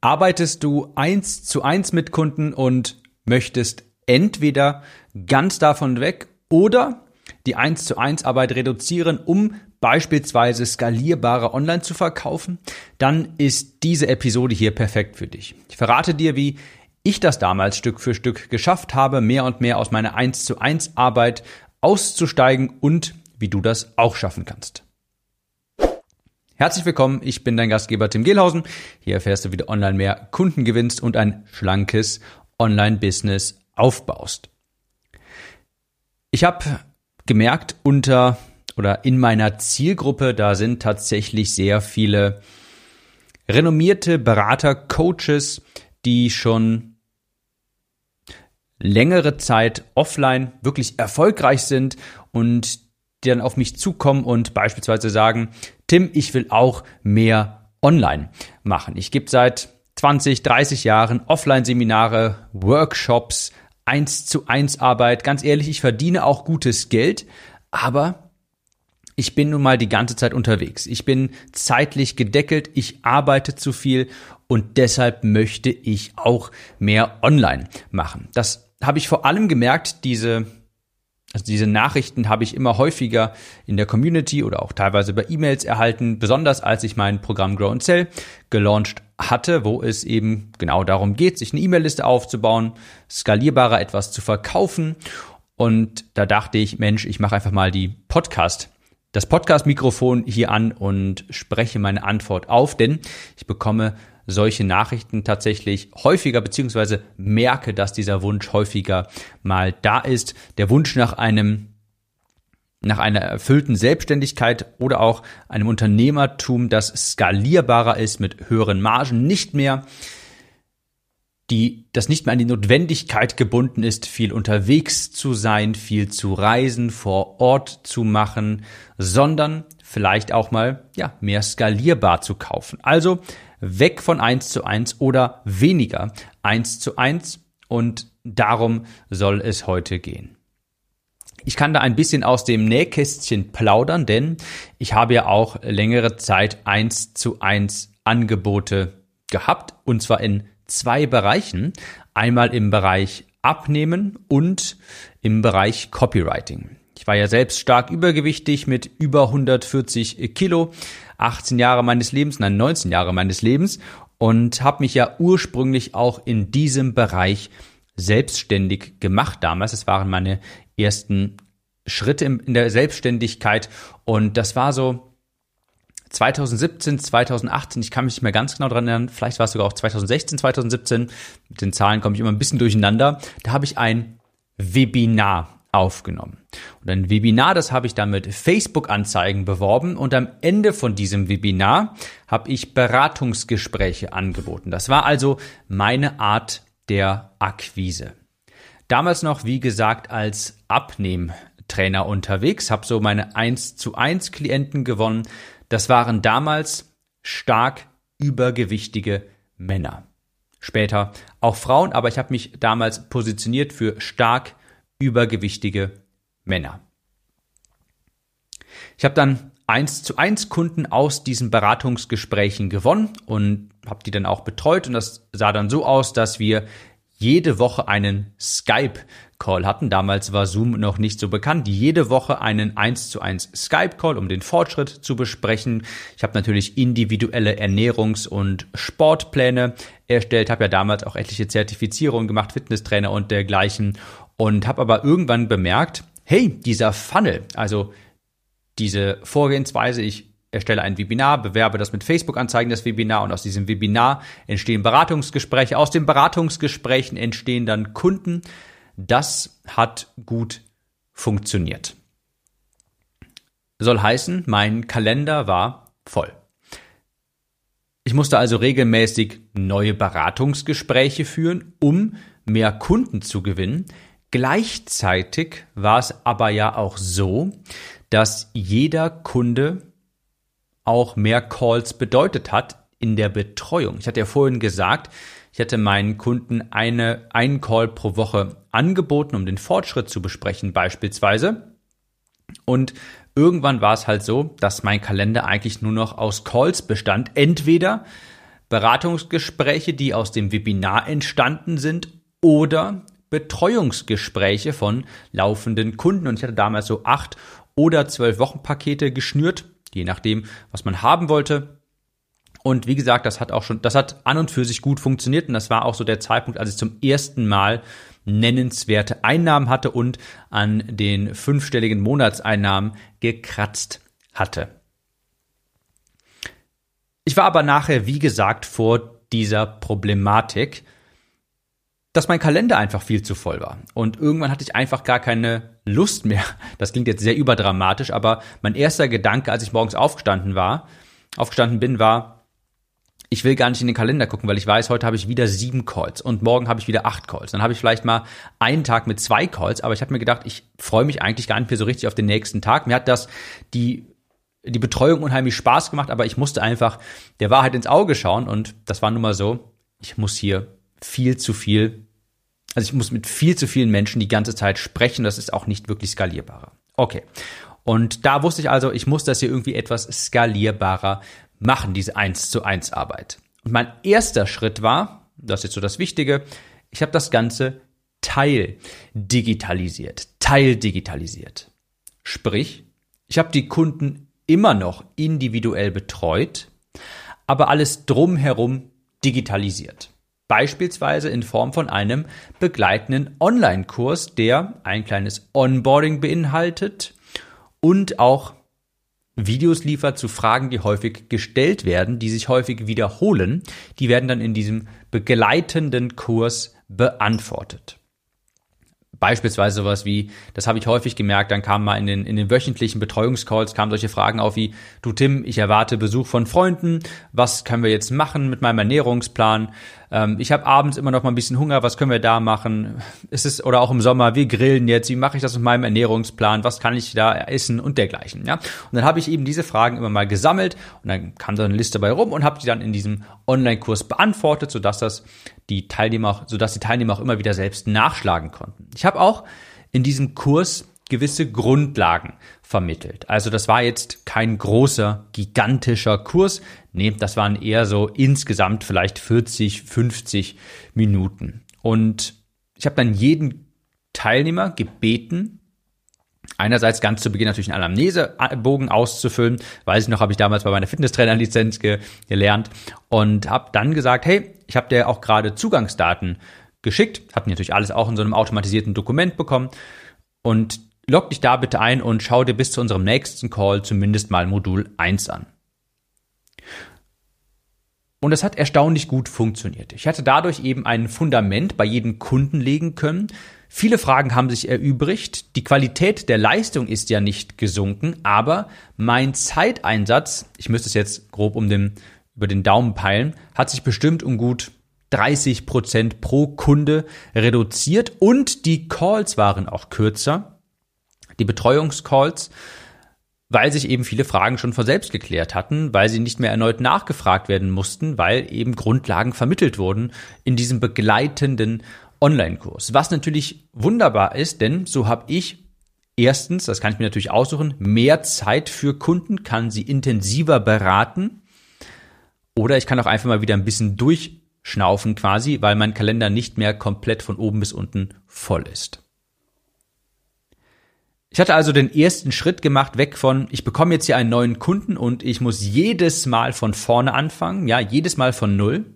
Arbeitest du eins zu eins mit Kunden und möchtest entweder ganz davon weg oder die eins zu eins Arbeit reduzieren, um beispielsweise skalierbarer online zu verkaufen, dann ist diese Episode hier perfekt für dich. Ich verrate dir, wie ich das damals Stück für Stück geschafft habe, mehr und mehr aus meiner 1 zu 1 Arbeit auszusteigen und wie du das auch schaffen kannst. Herzlich willkommen, ich bin dein Gastgeber Tim Gehlhausen. Hier erfährst du, wie du online mehr Kunden gewinnst und ein schlankes Online-Business aufbaust. Ich habe gemerkt, unter oder in meiner Zielgruppe, da sind tatsächlich sehr viele renommierte Berater, Coaches, die schon längere Zeit offline wirklich erfolgreich sind und die dann auf mich zukommen und beispielsweise sagen, Tim, ich will auch mehr online machen. Ich gebe seit 20, 30 Jahren Offline-Seminare, Workshops, 1 zu 1 Arbeit. Ganz ehrlich, ich verdiene auch gutes Geld, aber ich bin nun mal die ganze Zeit unterwegs. Ich bin zeitlich gedeckelt, ich arbeite zu viel und deshalb möchte ich auch mehr online machen. Das habe ich vor allem gemerkt, diese also diese Nachrichten habe ich immer häufiger in der Community oder auch teilweise bei E-Mails erhalten, besonders als ich mein Programm Grow and Sell gelauncht hatte, wo es eben genau darum geht, sich eine E-Mail-Liste aufzubauen, skalierbarer etwas zu verkaufen. Und da dachte ich, Mensch, ich mache einfach mal die Podcast, das Podcast-Mikrofon hier an und spreche meine Antwort auf, denn ich bekomme solche Nachrichten tatsächlich häufiger, beziehungsweise merke, dass dieser Wunsch häufiger mal da ist. Der Wunsch nach einem nach einer erfüllten Selbstständigkeit oder auch einem Unternehmertum, das skalierbarer ist mit höheren Margen, nicht mehr die, das nicht mehr an die Notwendigkeit gebunden ist, viel unterwegs zu sein, viel zu reisen, vor Ort zu machen, sondern vielleicht auch mal, ja, mehr skalierbar zu kaufen. Also weg von eins zu eins oder weniger eins zu eins und darum soll es heute gehen. Ich kann da ein bisschen aus dem Nähkästchen plaudern, denn ich habe ja auch längere Zeit eins zu eins Angebote gehabt und zwar in zwei Bereichen. Einmal im Bereich Abnehmen und im Bereich Copywriting. Ich war ja selbst stark übergewichtig mit über 140 Kilo, 18 Jahre meines Lebens, nein 19 Jahre meines Lebens und habe mich ja ursprünglich auch in diesem Bereich selbstständig gemacht damals. Es waren meine ersten Schritte in der Selbstständigkeit und das war so 2017, 2018, ich kann mich nicht mehr ganz genau dran erinnern, vielleicht war es sogar auch 2016, 2017, mit den Zahlen komme ich immer ein bisschen durcheinander, da habe ich ein Webinar aufgenommen. Und ein Webinar, das habe ich dann mit Facebook-Anzeigen beworben und am Ende von diesem Webinar habe ich Beratungsgespräche angeboten. Das war also meine Art der Akquise. Damals noch, wie gesagt, als Abnehmtrainer unterwegs, habe so meine 1 zu 1 Klienten gewonnen. Das waren damals stark übergewichtige Männer. Später auch Frauen, aber ich habe mich damals positioniert für stark übergewichtige Männer. Ich habe dann eins zu eins Kunden aus diesen Beratungsgesprächen gewonnen und habe die dann auch betreut und das sah dann so aus, dass wir jede Woche einen Skype-Call hatten. Damals war Zoom noch nicht so bekannt. Jede Woche einen 1 zu 1 Skype-Call, um den Fortschritt zu besprechen. Ich habe natürlich individuelle Ernährungs- und Sportpläne erstellt, habe ja damals auch etliche Zertifizierungen gemacht, Fitnesstrainer und dergleichen und habe aber irgendwann bemerkt, hey, dieser Funnel, also diese Vorgehensweise, ich erstelle ein Webinar, bewerbe das mit Facebook-Anzeigen, das Webinar und aus diesem Webinar entstehen Beratungsgespräche, aus den Beratungsgesprächen entstehen dann Kunden. Das hat gut funktioniert. Soll heißen, mein Kalender war voll. Ich musste also regelmäßig neue Beratungsgespräche führen, um mehr Kunden zu gewinnen, Gleichzeitig war es aber ja auch so, dass jeder Kunde auch mehr Calls bedeutet hat in der Betreuung. Ich hatte ja vorhin gesagt, ich hatte meinen Kunden eine, einen Call pro Woche angeboten, um den Fortschritt zu besprechen beispielsweise. Und irgendwann war es halt so, dass mein Kalender eigentlich nur noch aus Calls bestand. Entweder Beratungsgespräche, die aus dem Webinar entstanden sind oder Betreuungsgespräche von laufenden Kunden. Und ich hatte damals so acht oder zwölf Wochenpakete geschnürt, je nachdem, was man haben wollte. Und wie gesagt, das hat auch schon, das hat an und für sich gut funktioniert. Und das war auch so der Zeitpunkt, als ich zum ersten Mal nennenswerte Einnahmen hatte und an den fünfstelligen Monatseinnahmen gekratzt hatte. Ich war aber nachher, wie gesagt, vor dieser Problematik, dass mein Kalender einfach viel zu voll war. Und irgendwann hatte ich einfach gar keine Lust mehr. Das klingt jetzt sehr überdramatisch, aber mein erster Gedanke, als ich morgens aufgestanden war, aufgestanden bin, war, ich will gar nicht in den Kalender gucken, weil ich weiß, heute habe ich wieder sieben Calls und morgen habe ich wieder acht Calls. Dann habe ich vielleicht mal einen Tag mit zwei Calls, aber ich habe mir gedacht, ich freue mich eigentlich gar nicht mehr so richtig auf den nächsten Tag. Mir hat das die die Betreuung unheimlich Spaß gemacht, aber ich musste einfach der Wahrheit ins Auge schauen und das war nun mal so, ich muss hier viel zu viel, also ich muss mit viel zu vielen Menschen die ganze Zeit sprechen, das ist auch nicht wirklich skalierbarer. Okay. Und da wusste ich also, ich muss das hier irgendwie etwas skalierbarer machen, diese 1 zu 1 Arbeit. Und mein erster Schritt war, das ist jetzt so das Wichtige, ich habe das Ganze teildigitalisiert, teildigitalisiert. Sprich, ich habe die Kunden immer noch individuell betreut, aber alles drumherum digitalisiert. Beispielsweise in Form von einem begleitenden Online-Kurs, der ein kleines Onboarding beinhaltet und auch Videos liefert zu Fragen, die häufig gestellt werden, die sich häufig wiederholen. Die werden dann in diesem begleitenden Kurs beantwortet. Beispielsweise sowas wie, das habe ich häufig gemerkt, dann kamen mal in den, in den wöchentlichen Betreuungscalls, kamen solche Fragen auf wie, du Tim, ich erwarte Besuch von Freunden, was können wir jetzt machen mit meinem Ernährungsplan? Ähm, ich habe abends immer noch mal ein bisschen Hunger, was können wir da machen? Ist es, oder auch im Sommer, wir grillen jetzt, wie mache ich das mit meinem Ernährungsplan, was kann ich da essen und dergleichen, ja? Und dann habe ich eben diese Fragen immer mal gesammelt und dann kam da eine Liste bei rum und habe die dann in diesem Online-Kurs beantwortet, sodass das die Teilnehmer, sodass die Teilnehmer auch immer wieder selbst nachschlagen konnten. Ich habe auch in diesem Kurs gewisse Grundlagen vermittelt. Also das war jetzt kein großer, gigantischer Kurs. Nee, das waren eher so insgesamt vielleicht 40, 50 Minuten. Und ich habe dann jeden Teilnehmer gebeten, einerseits ganz zu Beginn natürlich einen Anamnesebogen auszufüllen. Weiß ich noch, habe ich damals bei meiner Fitnesstrainerlizenz ge gelernt und habe dann gesagt, hey, ich habe dir auch gerade Zugangsdaten geschickt, habe natürlich alles auch in so einem automatisierten Dokument bekommen und log dich da bitte ein und schau dir bis zu unserem nächsten Call zumindest mal Modul 1 an. Und das hat erstaunlich gut funktioniert. Ich hatte dadurch eben ein Fundament bei jedem Kunden legen können. Viele Fragen haben sich erübrigt. Die Qualität der Leistung ist ja nicht gesunken, aber mein Zeiteinsatz, ich müsste es jetzt grob um den, über den Daumen peilen, hat sich bestimmt um gut 30 Prozent pro Kunde reduziert und die Calls waren auch kürzer. Die Betreuungscalls weil sich eben viele Fragen schon von selbst geklärt hatten, weil sie nicht mehr erneut nachgefragt werden mussten, weil eben Grundlagen vermittelt wurden in diesem begleitenden Online-Kurs. Was natürlich wunderbar ist, denn so habe ich erstens, das kann ich mir natürlich aussuchen, mehr Zeit für Kunden, kann sie intensiver beraten oder ich kann auch einfach mal wieder ein bisschen durchschnaufen quasi, weil mein Kalender nicht mehr komplett von oben bis unten voll ist. Ich hatte also den ersten Schritt gemacht, weg von, ich bekomme jetzt hier einen neuen Kunden und ich muss jedes Mal von vorne anfangen, ja, jedes Mal von null,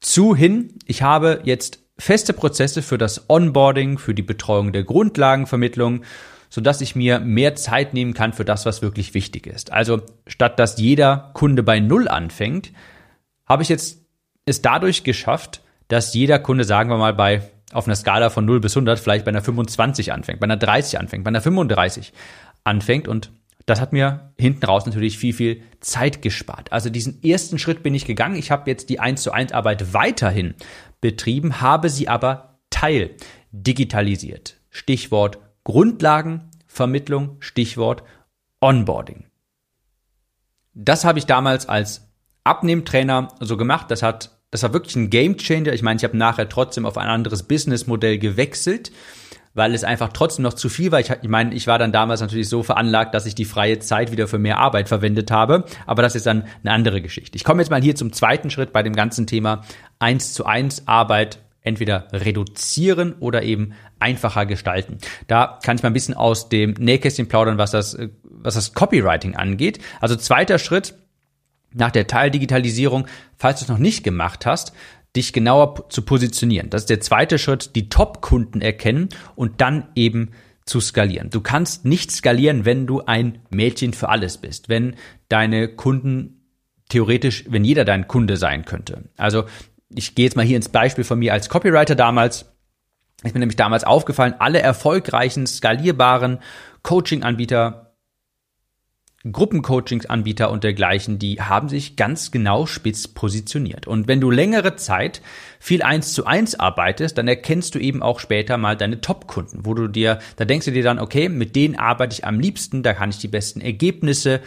zu hin, ich habe jetzt feste Prozesse für das Onboarding, für die Betreuung der Grundlagenvermittlung, so dass ich mir mehr Zeit nehmen kann für das, was wirklich wichtig ist. Also statt dass jeder Kunde bei null anfängt, habe ich jetzt es dadurch geschafft, dass jeder Kunde, sagen wir mal, bei auf einer Skala von 0 bis 100 vielleicht bei einer 25 anfängt, bei einer 30 anfängt, bei einer 35 anfängt und das hat mir hinten raus natürlich viel, viel Zeit gespart. Also diesen ersten Schritt bin ich gegangen. Ich habe jetzt die 1 zu 1 Arbeit weiterhin betrieben, habe sie aber teil digitalisiert. Stichwort Grundlagenvermittlung, Stichwort Onboarding. Das habe ich damals als Abnehmtrainer so gemacht. Das hat das war wirklich ein Game Changer. Ich meine, ich habe nachher trotzdem auf ein anderes Businessmodell gewechselt, weil es einfach trotzdem noch zu viel war. Ich, ich meine, ich war dann damals natürlich so veranlagt, dass ich die freie Zeit wieder für mehr Arbeit verwendet habe. Aber das ist dann eine andere Geschichte. Ich komme jetzt mal hier zum zweiten Schritt bei dem ganzen Thema eins zu eins Arbeit entweder reduzieren oder eben einfacher gestalten. Da kann ich mal ein bisschen aus dem Nähkästchen plaudern, was das, was das Copywriting angeht. Also zweiter Schritt nach der Teildigitalisierung, falls du es noch nicht gemacht hast, dich genauer zu positionieren. Das ist der zweite Schritt, die Top-Kunden erkennen und dann eben zu skalieren. Du kannst nicht skalieren, wenn du ein Mädchen für alles bist, wenn deine Kunden theoretisch, wenn jeder dein Kunde sein könnte. Also ich gehe jetzt mal hier ins Beispiel von mir als Copywriter damals. Ich bin nämlich damals aufgefallen, alle erfolgreichen, skalierbaren Coaching-Anbieter, Gruppencoachingsanbieter und dergleichen, die haben sich ganz genau spitz positioniert. Und wenn du längere Zeit viel eins zu eins arbeitest, dann erkennst du eben auch später mal deine Top-Kunden, wo du dir, da denkst du dir dann, okay, mit denen arbeite ich am liebsten, da kann ich die besten Ergebnisse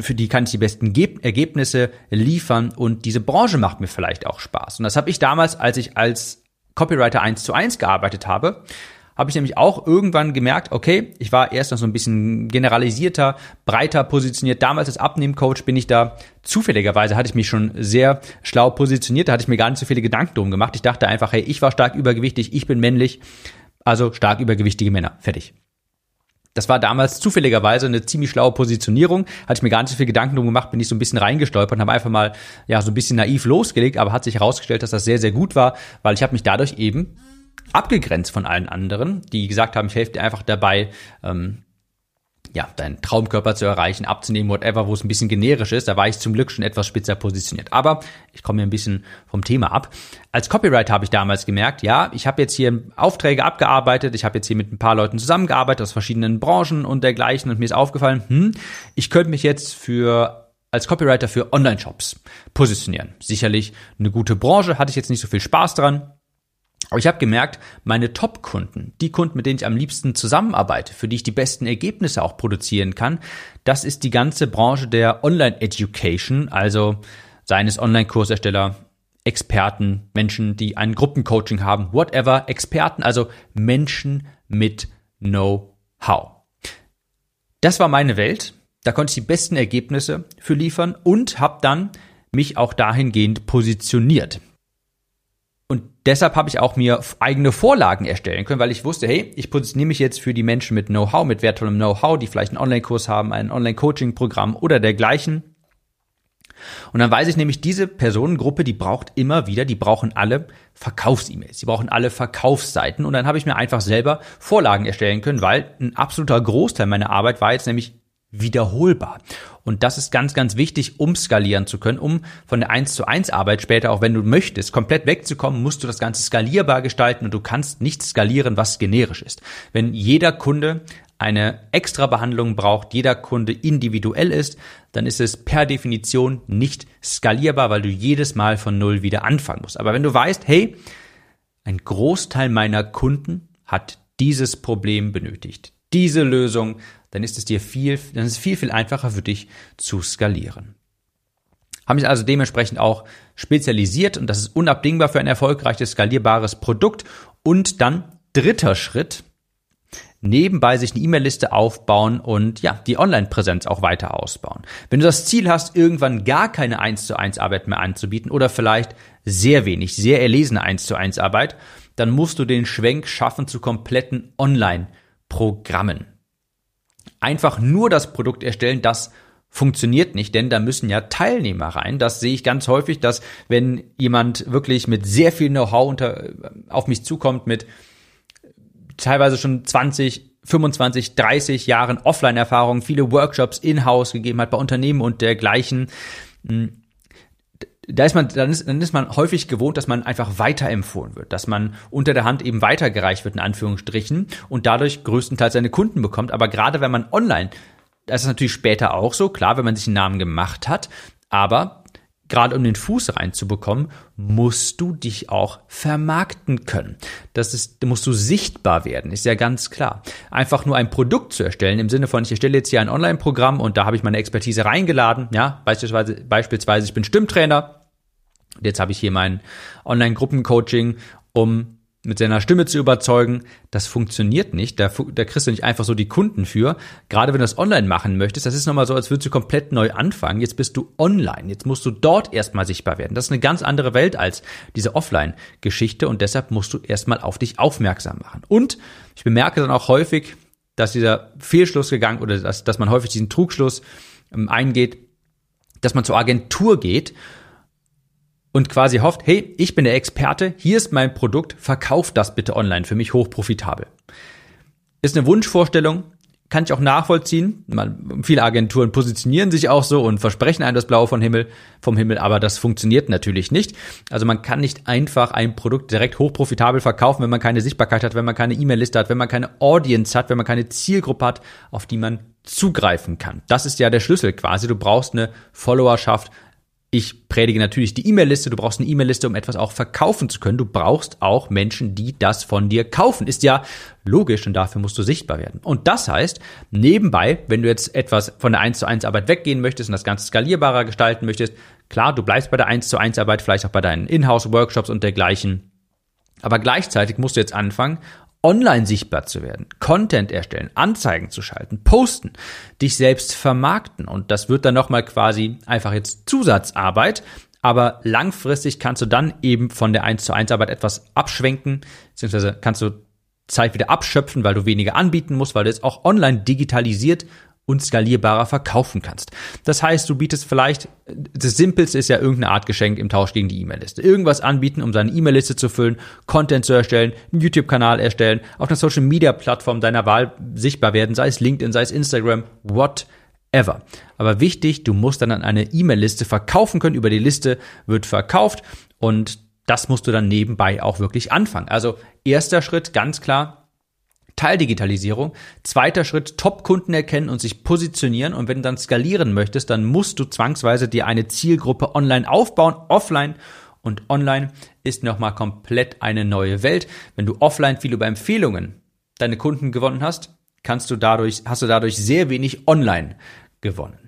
für die kann ich die besten Ergebnisse liefern und diese Branche macht mir vielleicht auch Spaß. Und das habe ich damals, als ich als Copywriter eins zu eins gearbeitet habe, habe ich nämlich auch irgendwann gemerkt, okay, ich war erst noch so ein bisschen generalisierter, breiter positioniert. Damals als Abnehmcoach bin ich da zufälligerweise hatte ich mich schon sehr schlau positioniert, da hatte ich mir gar nicht so viele Gedanken drum gemacht. Ich dachte einfach, hey, ich war stark übergewichtig, ich bin männlich, also stark übergewichtige Männer. Fertig. Das war damals zufälligerweise eine ziemlich schlaue Positionierung. Hatte ich mir gar nicht so viel Gedanken drum gemacht, bin ich so ein bisschen reingestolpert und habe einfach mal ja so ein bisschen naiv losgelegt, aber hat sich herausgestellt, dass das sehr, sehr gut war, weil ich habe mich dadurch eben abgegrenzt von allen anderen, die gesagt haben, ich helfe dir einfach dabei, ähm, ja, deinen Traumkörper zu erreichen, abzunehmen, whatever, wo es ein bisschen generisch ist. Da war ich zum Glück schon etwas spitzer positioniert. Aber ich komme hier ein bisschen vom Thema ab. Als Copywriter habe ich damals gemerkt, ja, ich habe jetzt hier Aufträge abgearbeitet, ich habe jetzt hier mit ein paar Leuten zusammengearbeitet aus verschiedenen Branchen und dergleichen und mir ist aufgefallen, hm, ich könnte mich jetzt für als Copywriter für Online-Shops positionieren. Sicherlich eine gute Branche, hatte ich jetzt nicht so viel Spaß dran, aber ich habe gemerkt, meine Top-Kunden, die Kunden, mit denen ich am liebsten zusammenarbeite, für die ich die besten Ergebnisse auch produzieren kann, das ist die ganze Branche der Online-Education, also seien es Online-Kursersteller, Experten, Menschen, die ein Gruppencoaching haben, whatever, Experten, also Menschen mit Know-how. Das war meine Welt. Da konnte ich die besten Ergebnisse für liefern und habe dann mich auch dahingehend positioniert. Und deshalb habe ich auch mir eigene Vorlagen erstellen können, weil ich wusste, hey, ich positioniere mich jetzt für die Menschen mit Know-how, mit wertvollem Know-how, die vielleicht einen Online-Kurs haben, ein Online-Coaching-Programm oder dergleichen. Und dann weiß ich nämlich, diese Personengruppe, die braucht immer wieder, die brauchen alle Verkaufs-E-Mails, die brauchen alle Verkaufsseiten. Und dann habe ich mir einfach selber Vorlagen erstellen können, weil ein absoluter Großteil meiner Arbeit war jetzt nämlich wiederholbar. Und das ist ganz, ganz wichtig, um skalieren zu können, um von der 1 zu 1 Arbeit später, auch wenn du möchtest, komplett wegzukommen, musst du das Ganze skalierbar gestalten und du kannst nicht skalieren, was generisch ist. Wenn jeder Kunde eine extra Behandlung braucht, jeder Kunde individuell ist, dann ist es per Definition nicht skalierbar, weil du jedes Mal von Null wieder anfangen musst. Aber wenn du weißt, hey, ein Großteil meiner Kunden hat dieses Problem benötigt, diese Lösung, dann ist es dir viel, dann ist es viel, viel einfacher für dich zu skalieren. Haben sich also dementsprechend auch spezialisiert und das ist unabdingbar für ein erfolgreiches, skalierbares Produkt. Und dann dritter Schritt, nebenbei sich eine E-Mail-Liste aufbauen und ja, die Online-Präsenz auch weiter ausbauen. Wenn du das Ziel hast, irgendwann gar keine 1 zu 1 Arbeit mehr anzubieten oder vielleicht sehr wenig, sehr erlesene 1 zu 1 Arbeit, dann musst du den Schwenk schaffen zu kompletten Online-Programmen einfach nur das Produkt erstellen, das funktioniert nicht, denn da müssen ja Teilnehmer rein. Das sehe ich ganz häufig, dass wenn jemand wirklich mit sehr viel Know-how auf mich zukommt, mit teilweise schon 20, 25, 30 Jahren Offline-Erfahrung, viele Workshops in-house gegeben hat bei Unternehmen und dergleichen, hm, da ist man, dann ist, dann ist man häufig gewohnt, dass man einfach weiterempfohlen wird, dass man unter der Hand eben weitergereicht wird, in Anführungsstrichen, und dadurch größtenteils seine Kunden bekommt. Aber gerade wenn man online, das ist natürlich später auch so, klar, wenn man sich einen Namen gemacht hat, aber gerade um den Fuß reinzubekommen, musst du dich auch vermarkten können. Das ist, musst du sichtbar werden, ist ja ganz klar. Einfach nur ein Produkt zu erstellen, im Sinne von, ich erstelle jetzt hier ein Online-Programm und da habe ich meine Expertise reingeladen, ja, beispielsweise, beispielsweise ich bin Stimmtrainer, jetzt habe ich hier mein Online-Gruppencoaching, um mit seiner Stimme zu überzeugen, das funktioniert nicht. Da, da kriegst du nicht einfach so die Kunden für. Gerade wenn du das online machen möchtest, das ist nochmal so, als würdest du komplett neu anfangen. Jetzt bist du online. Jetzt musst du dort erstmal sichtbar werden. Das ist eine ganz andere Welt als diese Offline-Geschichte und deshalb musst du erstmal auf dich aufmerksam machen. Und ich bemerke dann auch häufig, dass dieser Fehlschluss gegangen oder dass, dass man häufig diesen Trugschluss ähm, eingeht, dass man zur Agentur geht und quasi hofft, hey, ich bin der Experte, hier ist mein Produkt, verkauf das bitte online für mich hochprofitabel. Ist eine Wunschvorstellung, kann ich auch nachvollziehen. Man, viele Agenturen positionieren sich auch so und versprechen einem das Blaue vom Himmel, vom Himmel, aber das funktioniert natürlich nicht. Also man kann nicht einfach ein Produkt direkt hochprofitabel verkaufen, wenn man keine Sichtbarkeit hat, wenn man keine E-Mail-Liste hat, wenn man keine Audience hat, wenn man keine Zielgruppe hat, auf die man zugreifen kann. Das ist ja der Schlüssel quasi. Du brauchst eine Followerschaft, ich predige natürlich die E-Mail-Liste. Du brauchst eine E-Mail-Liste, um etwas auch verkaufen zu können. Du brauchst auch Menschen, die das von dir kaufen. Ist ja logisch und dafür musst du sichtbar werden. Und das heißt, nebenbei, wenn du jetzt etwas von der 1 zu 1 Arbeit weggehen möchtest und das Ganze skalierbarer gestalten möchtest, klar, du bleibst bei der 1 zu 1 Arbeit, vielleicht auch bei deinen Inhouse-Workshops und dergleichen. Aber gleichzeitig musst du jetzt anfangen, online sichtbar zu werden, Content erstellen, Anzeigen zu schalten, posten, dich selbst vermarkten. Und das wird dann nochmal quasi einfach jetzt Zusatzarbeit, aber langfristig kannst du dann eben von der 1 zu 1 Arbeit etwas abschwenken, beziehungsweise kannst du Zeit wieder abschöpfen, weil du weniger anbieten musst, weil du jetzt auch online digitalisiert und skalierbarer verkaufen kannst. Das heißt, du bietest vielleicht, das Simpelste ist ja irgendeine Art Geschenk im Tausch gegen die E-Mail-Liste. Irgendwas anbieten, um seine E-Mail-Liste zu füllen, Content zu erstellen, einen YouTube-Kanal erstellen, auf einer Social-Media-Plattform deiner Wahl sichtbar werden, sei es LinkedIn, sei es Instagram, whatever. Aber wichtig, du musst dann an eine E-Mail-Liste verkaufen können. Über die Liste wird verkauft und das musst du dann nebenbei auch wirklich anfangen. Also erster Schritt, ganz klar, Teildigitalisierung. Zweiter Schritt, Top-Kunden erkennen und sich positionieren. Und wenn du dann skalieren möchtest, dann musst du zwangsweise dir eine Zielgruppe online aufbauen, offline. Und online ist nochmal komplett eine neue Welt. Wenn du offline viel über Empfehlungen deine Kunden gewonnen hast, kannst du dadurch, hast du dadurch sehr wenig online gewonnen.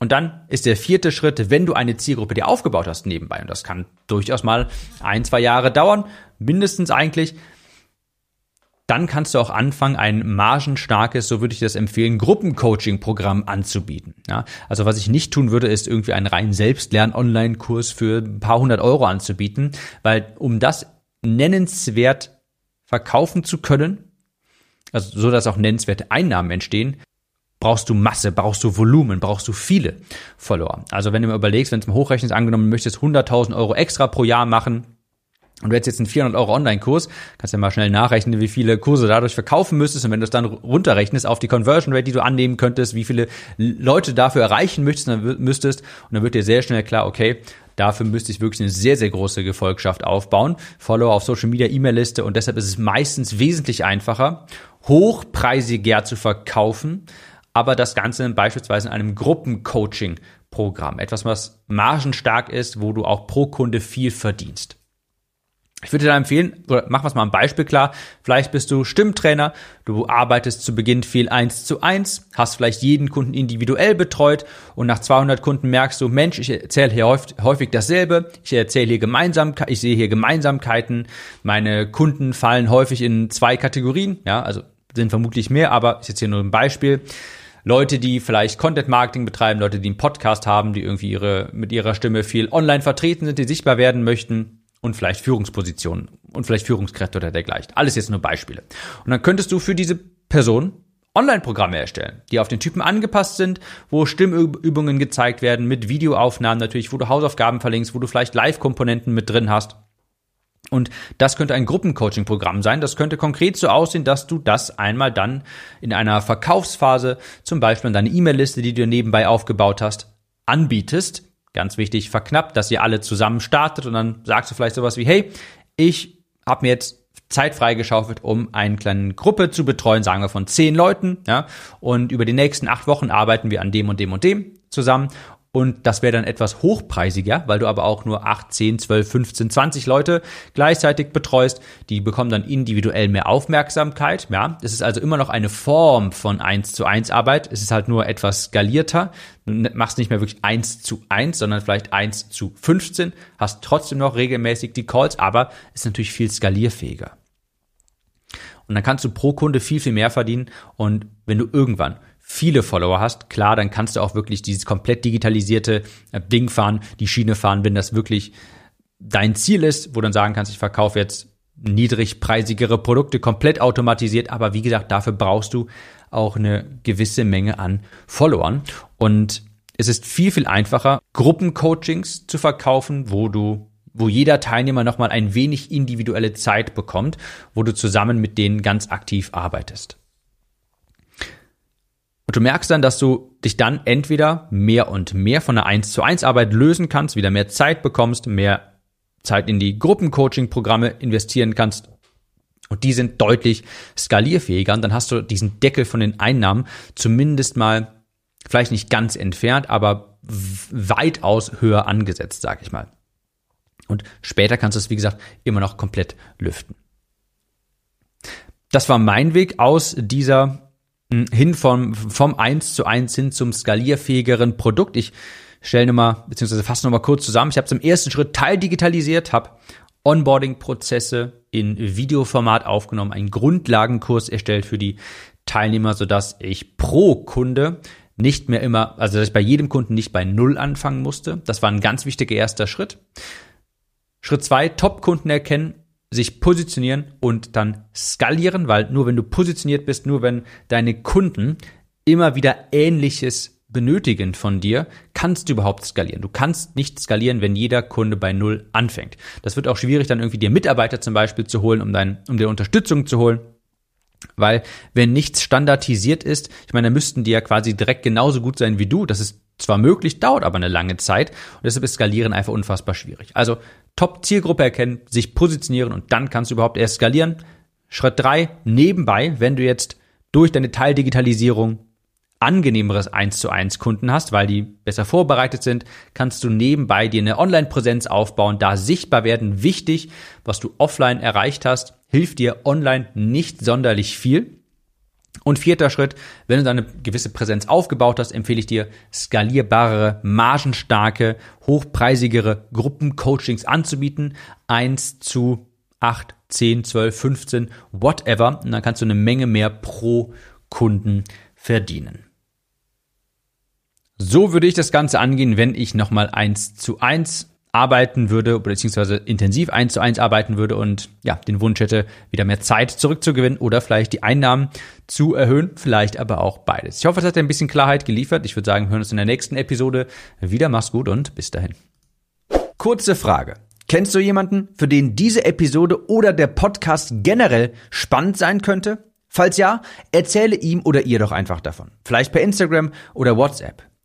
Und dann ist der vierte Schritt, wenn du eine Zielgruppe dir aufgebaut hast nebenbei, und das kann durchaus mal ein, zwei Jahre dauern, mindestens eigentlich, dann kannst du auch anfangen, ein margenstarkes, so würde ich das empfehlen, Gruppencoaching-Programm anzubieten. Ja, also was ich nicht tun würde, ist irgendwie einen rein Selbstlern-Online-Kurs für ein paar hundert Euro anzubieten, weil um das nennenswert verkaufen zu können, also so dass auch nennenswerte Einnahmen entstehen, brauchst du Masse, brauchst du Volumen, brauchst du viele Follower. Also wenn du mir überlegst, wenn du mal hochrechnest, angenommen, möchtest 100.000 Euro extra pro Jahr machen, und du hättest jetzt einen 400 Euro Online-Kurs, kannst ja mal schnell nachrechnen, wie viele Kurse dadurch verkaufen müsstest. Und wenn du es dann runterrechnest auf die Conversion Rate, die du annehmen könntest, wie viele Leute dafür erreichen möchtest, dann müsstest, und dann wird dir sehr schnell klar, okay, dafür müsste ich wirklich eine sehr, sehr große Gefolgschaft aufbauen. Follower auf Social Media, E-Mail-Liste. Und deshalb ist es meistens wesentlich einfacher, hochpreisiger zu verkaufen, aber das Ganze beispielsweise in einem Gruppencoaching Programm. Etwas, was margenstark ist, wo du auch pro Kunde viel verdienst. Ich würde dir da empfehlen, oder mach was mal ein Beispiel klar. Vielleicht bist du Stimmtrainer, du arbeitest zu Beginn viel eins zu eins, hast vielleicht jeden Kunden individuell betreut und nach 200 Kunden merkst du, Mensch, ich erzähle hier häufig dasselbe, ich erzähle hier Gemeinsamkeiten, ich sehe hier Gemeinsamkeiten, meine Kunden fallen häufig in zwei Kategorien, ja, also sind vermutlich mehr, aber ist jetzt hier nur ein Beispiel. Leute, die vielleicht Content Marketing betreiben, Leute, die einen Podcast haben, die irgendwie ihre, mit ihrer Stimme viel online vertreten sind, die sichtbar werden möchten und vielleicht Führungspositionen und vielleicht Führungskräfte oder dergleichen. Alles jetzt nur Beispiele. Und dann könntest du für diese Person Online-Programme erstellen, die auf den Typen angepasst sind, wo Stimmübungen gezeigt werden, mit Videoaufnahmen natürlich, wo du Hausaufgaben verlinkst, wo du vielleicht Live-Komponenten mit drin hast. Und das könnte ein Gruppencoaching-Programm sein. Das könnte konkret so aussehen, dass du das einmal dann in einer Verkaufsphase, zum Beispiel in deine E-Mail-Liste, die du nebenbei aufgebaut hast, anbietest ganz wichtig, verknappt, dass ihr alle zusammen startet und dann sagst du vielleicht sowas wie, hey, ich habe mir jetzt Zeit freigeschaufelt, um eine kleine Gruppe zu betreuen, sagen wir von zehn Leuten, ja, und über die nächsten acht Wochen arbeiten wir an dem und dem und dem zusammen und das wäre dann etwas hochpreisiger, weil du aber auch nur 8, 10, 12, 15, 20 Leute gleichzeitig betreust. Die bekommen dann individuell mehr Aufmerksamkeit. Ja, es ist also immer noch eine Form von 1 zu 1 Arbeit. Es ist halt nur etwas skalierter. Du machst nicht mehr wirklich 1 zu 1, sondern vielleicht 1 zu 15, hast trotzdem noch regelmäßig die Calls, aber ist natürlich viel skalierfähiger. Und dann kannst du pro Kunde viel, viel mehr verdienen. Und wenn du irgendwann viele Follower hast, klar, dann kannst du auch wirklich dieses komplett digitalisierte äh, Ding fahren, die Schiene fahren, wenn das wirklich dein Ziel ist, wo du dann sagen kannst, ich verkaufe jetzt niedrigpreisigere Produkte komplett automatisiert, aber wie gesagt, dafür brauchst du auch eine gewisse Menge an Followern und es ist viel viel einfacher Gruppencoachings zu verkaufen, wo du wo jeder Teilnehmer nochmal ein wenig individuelle Zeit bekommt, wo du zusammen mit denen ganz aktiv arbeitest. Und du merkst dann, dass du dich dann entweder mehr und mehr von der 1 zu 1 Arbeit lösen kannst, wieder mehr Zeit bekommst, mehr Zeit in die Gruppencoaching-Programme investieren kannst. Und die sind deutlich skalierfähiger. Und dann hast du diesen Deckel von den Einnahmen zumindest mal, vielleicht nicht ganz entfernt, aber weitaus höher angesetzt, sag ich mal. Und später kannst du es, wie gesagt, immer noch komplett lüften. Das war mein Weg aus dieser hin vom, vom 1 zu 1 hin zum skalierfähigeren Produkt. Ich stelle nochmal, beziehungsweise fasse nochmal kurz zusammen. Ich habe zum ersten Schritt teildigitalisiert, habe Onboarding-Prozesse in Videoformat aufgenommen, einen Grundlagenkurs erstellt für die Teilnehmer, sodass ich pro Kunde nicht mehr immer, also dass ich bei jedem Kunden nicht bei Null anfangen musste. Das war ein ganz wichtiger erster Schritt. Schritt zwei, Top-Kunden erkennen sich positionieren und dann skalieren, weil nur wenn du positioniert bist, nur wenn deine Kunden immer wieder Ähnliches benötigen von dir, kannst du überhaupt skalieren. Du kannst nicht skalieren, wenn jeder Kunde bei Null anfängt. Das wird auch schwierig, dann irgendwie dir Mitarbeiter zum Beispiel zu holen, um, dein, um dir Unterstützung zu holen. Weil wenn nichts standardisiert ist, ich meine, dann müssten die ja quasi direkt genauso gut sein wie du. Das ist zwar möglich, dauert aber eine lange Zeit und deshalb ist Skalieren einfach unfassbar schwierig. Also Top-Zielgruppe erkennen, sich positionieren und dann kannst du überhaupt erst skalieren. Schritt drei nebenbei, wenn du jetzt durch deine Teildigitalisierung angenehmeres 1 zu 1 Kunden hast, weil die besser vorbereitet sind, kannst du nebenbei dir eine Online-Präsenz aufbauen, da sichtbar werden. Wichtig, was du offline erreicht hast, hilft dir online nicht sonderlich viel. Und vierter Schritt, wenn du deine gewisse Präsenz aufgebaut hast, empfehle ich dir, skalierbare, margenstarke, hochpreisigere Gruppencoachings anzubieten. Eins zu acht, zehn, zwölf, 15, whatever. Und dann kannst du eine Menge mehr pro Kunden verdienen. So würde ich das Ganze angehen, wenn ich nochmal eins zu eins arbeiten würde, beziehungsweise intensiv eins zu eins arbeiten würde und ja, den Wunsch hätte, wieder mehr Zeit zurückzugewinnen oder vielleicht die Einnahmen zu erhöhen, vielleicht aber auch beides. Ich hoffe, es hat ein bisschen Klarheit geliefert. Ich würde sagen, wir hören uns in der nächsten Episode wieder. Mach's gut und bis dahin. Kurze Frage. Kennst du jemanden, für den diese Episode oder der Podcast generell spannend sein könnte? Falls ja, erzähle ihm oder ihr doch einfach davon. Vielleicht per Instagram oder WhatsApp.